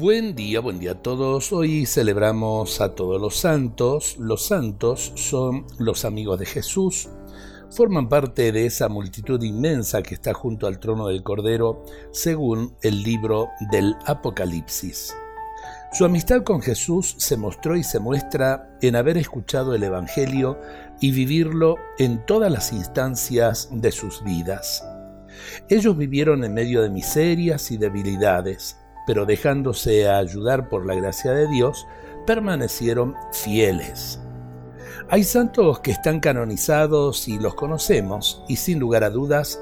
Buen día, buen día a todos. Hoy celebramos a todos los santos. Los santos son los amigos de Jesús. Forman parte de esa multitud inmensa que está junto al trono del Cordero, según el libro del Apocalipsis. Su amistad con Jesús se mostró y se muestra en haber escuchado el Evangelio y vivirlo en todas las instancias de sus vidas. Ellos vivieron en medio de miserias y debilidades, pero dejándose ayudar por la gracia de Dios, permanecieron fieles. Hay santos que están canonizados y los conocemos, y sin lugar a dudas,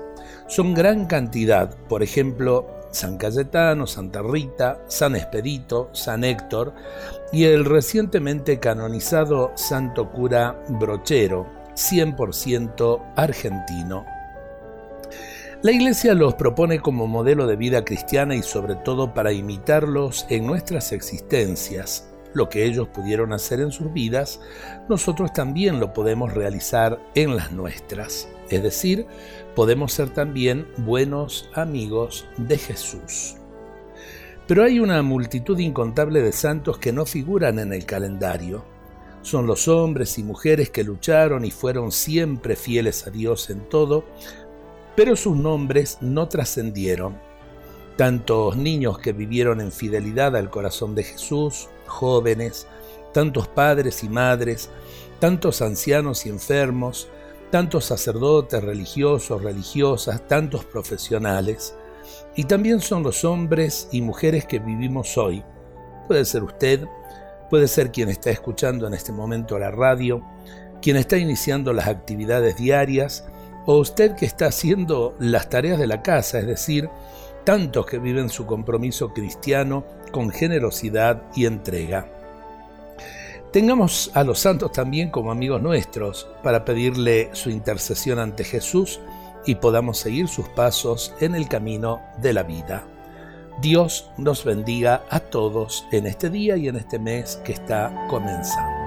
son gran cantidad, por ejemplo, San Cayetano, Santa Rita, San Expedito, San Héctor y el recientemente canonizado Santo Cura Brochero, 100% argentino. La Iglesia los propone como modelo de vida cristiana y sobre todo para imitarlos en nuestras existencias. Lo que ellos pudieron hacer en sus vidas, nosotros también lo podemos realizar en las nuestras. Es decir, podemos ser también buenos amigos de Jesús. Pero hay una multitud incontable de santos que no figuran en el calendario. Son los hombres y mujeres que lucharon y fueron siempre fieles a Dios en todo, pero sus nombres no trascendieron. Tantos niños que vivieron en fidelidad al corazón de Jesús, jóvenes, tantos padres y madres, tantos ancianos y enfermos, tantos sacerdotes, religiosos, religiosas, tantos profesionales, y también son los hombres y mujeres que vivimos hoy. Puede ser usted, puede ser quien está escuchando en este momento la radio, quien está iniciando las actividades diarias, o usted que está haciendo las tareas de la casa, es decir, tantos que viven su compromiso cristiano con generosidad y entrega. Tengamos a los santos también como amigos nuestros para pedirle su intercesión ante Jesús y podamos seguir sus pasos en el camino de la vida. Dios nos bendiga a todos en este día y en este mes que está comenzando.